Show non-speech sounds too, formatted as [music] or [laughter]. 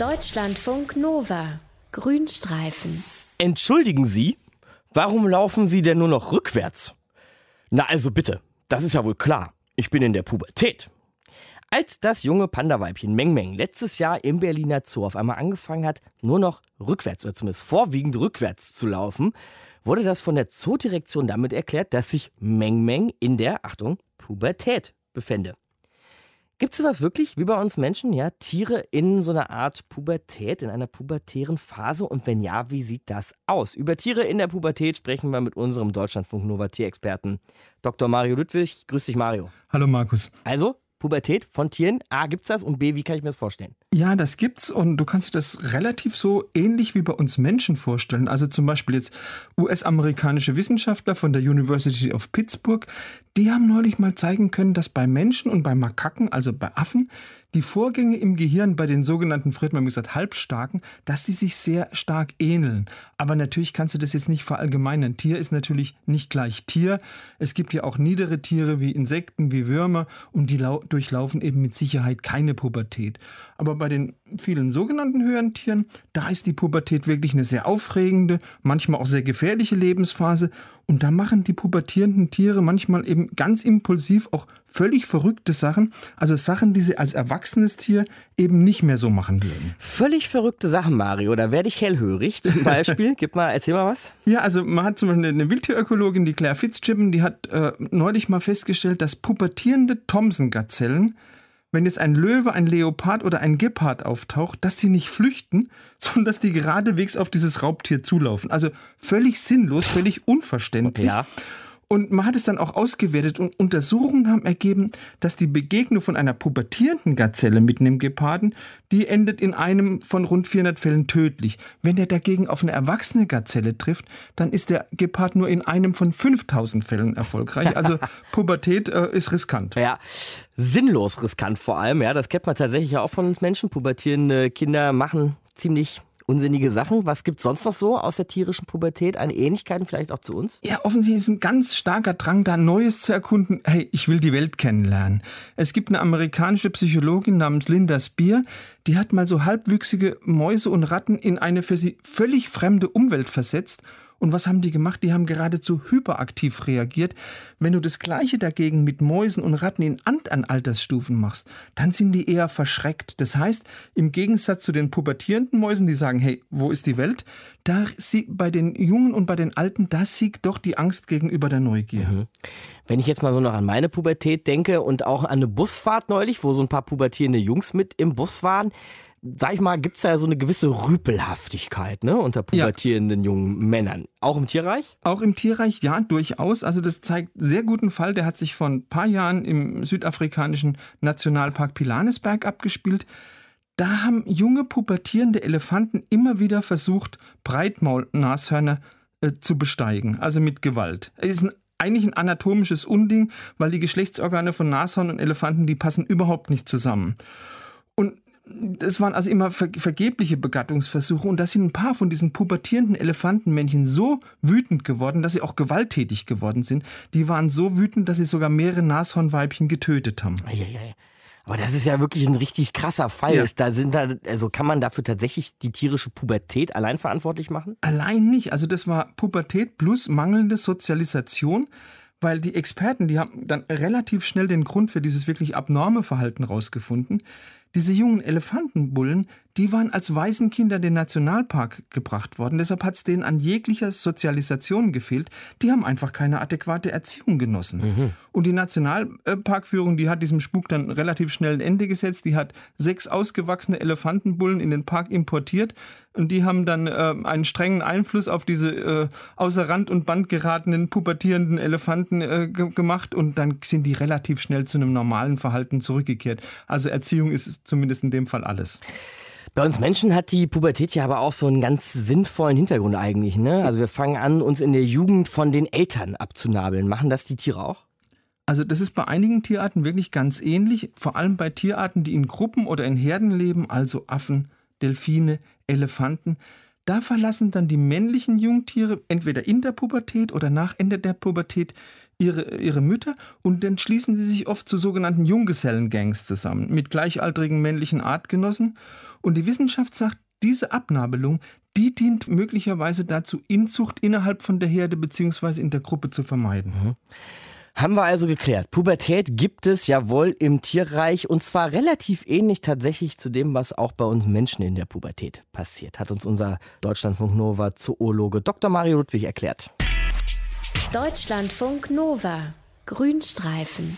Deutschlandfunk Nova. Grünstreifen. Entschuldigen Sie, warum laufen Sie denn nur noch rückwärts? Na also bitte, das ist ja wohl klar. Ich bin in der Pubertät. Als das junge Panda-Weibchen Meng Meng letztes Jahr im Berliner Zoo auf einmal angefangen hat, nur noch rückwärts oder zumindest vorwiegend rückwärts zu laufen, wurde das von der Zoodirektion damit erklärt, dass sich Meng Meng in der, Achtung, Pubertät befände. Gibt es sowas wirklich wie bei uns Menschen, ja? Tiere in so einer Art Pubertät, in einer pubertären Phase? Und wenn ja, wie sieht das aus? Über Tiere in der Pubertät sprechen wir mit unserem Deutschlandfunk Nova Tierexperten Dr. Mario Ludwig. Grüß dich, Mario. Hallo, Markus. Also, Pubertät von Tieren. A, gibt's das? Und B, wie kann ich mir das vorstellen? Ja, das gibt's und du kannst dir das relativ so ähnlich wie bei uns Menschen vorstellen. Also zum Beispiel jetzt US-amerikanische Wissenschaftler von der University of Pittsburgh, die haben neulich mal zeigen können, dass bei Menschen und bei Makaken, also bei Affen, die Vorgänge im Gehirn bei den sogenannten, früher haben gesagt, Halbstarken, dass sie sich sehr stark ähneln. Aber natürlich kannst du das jetzt nicht verallgemeinern. Tier ist natürlich nicht gleich Tier. Es gibt ja auch niedere Tiere wie Insekten, wie Würmer und die durchlaufen eben mit Sicherheit keine Pubertät. Aber bei den vielen sogenannten höheren Tieren, da ist die Pubertät wirklich eine sehr aufregende, manchmal auch sehr gefährliche Lebensphase. Und da machen die pubertierenden Tiere manchmal eben ganz impulsiv auch völlig verrückte Sachen. Also Sachen, die sie als erwachsenes Tier eben nicht mehr so machen würden. Völlig verrückte Sachen, Mario. Da werde ich hellhörig. Zum Beispiel, [laughs] gib mal, erzähl mal was. Ja, also man hat zum Beispiel eine Wildtierökologin, die Claire Fitzgibbon, die hat äh, neulich mal festgestellt, dass pubertierende Thomson-Gazellen wenn jetzt ein Löwe, ein Leopard oder ein Gepard auftaucht, dass die nicht flüchten, [laughs] sondern dass die geradewegs auf dieses Raubtier zulaufen. Also völlig sinnlos, völlig unverständlich. Ja. Und man hat es dann auch ausgewertet und Untersuchungen haben ergeben, dass die Begegnung von einer pubertierenden Gazelle mit einem Geparden, die endet in einem von rund 400 Fällen tödlich. Wenn er dagegen auf eine erwachsene Gazelle trifft, dann ist der Gepard nur in einem von 5000 Fällen erfolgreich. Also [laughs] Pubertät äh, ist riskant. Ja, sinnlos riskant vor allem. Ja, das kennt man tatsächlich auch von Menschen. Pubertierende Kinder machen ziemlich unsinnige Sachen. Was gibt es sonst noch so aus der tierischen Pubertät? Eine Ähnlichkeiten vielleicht auch zu uns? Ja, offensichtlich ist ein ganz starker Drang da, Neues zu erkunden. Hey, ich will die Welt kennenlernen. Es gibt eine amerikanische Psychologin namens Linda Spear, die hat mal so halbwüchsige Mäuse und Ratten in eine für sie völlig fremde Umwelt versetzt und was haben die gemacht? Die haben geradezu hyperaktiv reagiert. Wenn du das Gleiche dagegen mit Mäusen und Ratten in anderen Altersstufen machst, dann sind die eher verschreckt. Das heißt, im Gegensatz zu den pubertierenden Mäusen, die sagen, hey, wo ist die Welt? Da sie, bei den Jungen und bei den Alten, da siegt doch die Angst gegenüber der Neugier. Mhm. Wenn ich jetzt mal so noch an meine Pubertät denke und auch an eine Busfahrt neulich, wo so ein paar pubertierende Jungs mit im Bus waren, sag ich mal, gibt es da ja so eine gewisse Rüpelhaftigkeit ne, unter pubertierenden ja. jungen Männern. Auch im Tierreich? Auch im Tierreich, ja, durchaus. Also das zeigt sehr guten Fall. Der hat sich vor ein paar Jahren im südafrikanischen Nationalpark Pilanesberg abgespielt. Da haben junge pubertierende Elefanten immer wieder versucht, Breitmaulnashörner äh, zu besteigen, also mit Gewalt. Es ist ein eigentlich ein anatomisches Unding, weil die Geschlechtsorgane von Nashorn und Elefanten, die passen überhaupt nicht zusammen. Und das waren also immer vergebliche Begattungsversuche und da sind ein paar von diesen pubertierenden Elefantenmännchen so wütend geworden, dass sie auch gewalttätig geworden sind. Die waren so wütend, dass sie sogar mehrere Nashornweibchen getötet haben. Aber das ist ja wirklich ein richtig krasser Fall. Ja. da sind da, also kann man dafür tatsächlich die tierische Pubertät allein verantwortlich machen? Allein nicht. Also das war Pubertät plus mangelnde Sozialisation weil die Experten, die haben dann relativ schnell den Grund für dieses wirklich abnorme Verhalten rausgefunden. Diese jungen Elefantenbullen, die waren als Waisenkinder in den Nationalpark gebracht worden. Deshalb hat es denen an jeglicher Sozialisation gefehlt. Die haben einfach keine adäquate Erziehung genossen. Mhm. Und die Nationalparkführung, die hat diesem Spuk dann relativ schnell ein Ende gesetzt. Die hat sechs ausgewachsene Elefantenbullen in den Park importiert. Und die haben dann äh, einen strengen Einfluss auf diese äh, außer Rand und Band geratenen, pubertierenden Elefanten äh, gemacht. Und dann sind die relativ schnell zu einem normalen Verhalten zurückgekehrt. Also Erziehung ist zumindest in dem Fall alles. Bei uns Menschen hat die Pubertät ja aber auch so einen ganz sinnvollen Hintergrund eigentlich. Ne? Also wir fangen an, uns in der Jugend von den Eltern abzunabeln. Machen das die Tiere auch? Also das ist bei einigen Tierarten wirklich ganz ähnlich, vor allem bei Tierarten, die in Gruppen oder in Herden leben, also Affen, Delfine, Elefanten da verlassen dann die männlichen Jungtiere entweder in der Pubertät oder nach Ende der Pubertät ihre, ihre Mütter und dann schließen sie sich oft zu sogenannten Junggesellengangs zusammen mit gleichaltrigen männlichen Artgenossen. Und die Wissenschaft sagt, diese Abnabelung, die dient möglicherweise dazu, Inzucht innerhalb von der Herde bzw. in der Gruppe zu vermeiden. Mhm. Haben wir also geklärt. Pubertät gibt es ja wohl im Tierreich und zwar relativ ähnlich tatsächlich zu dem, was auch bei uns Menschen in der Pubertät passiert, hat uns unser Deutschlandfunk Nova Zoologe Dr. Mario Ludwig erklärt. Deutschlandfunk Nova Grünstreifen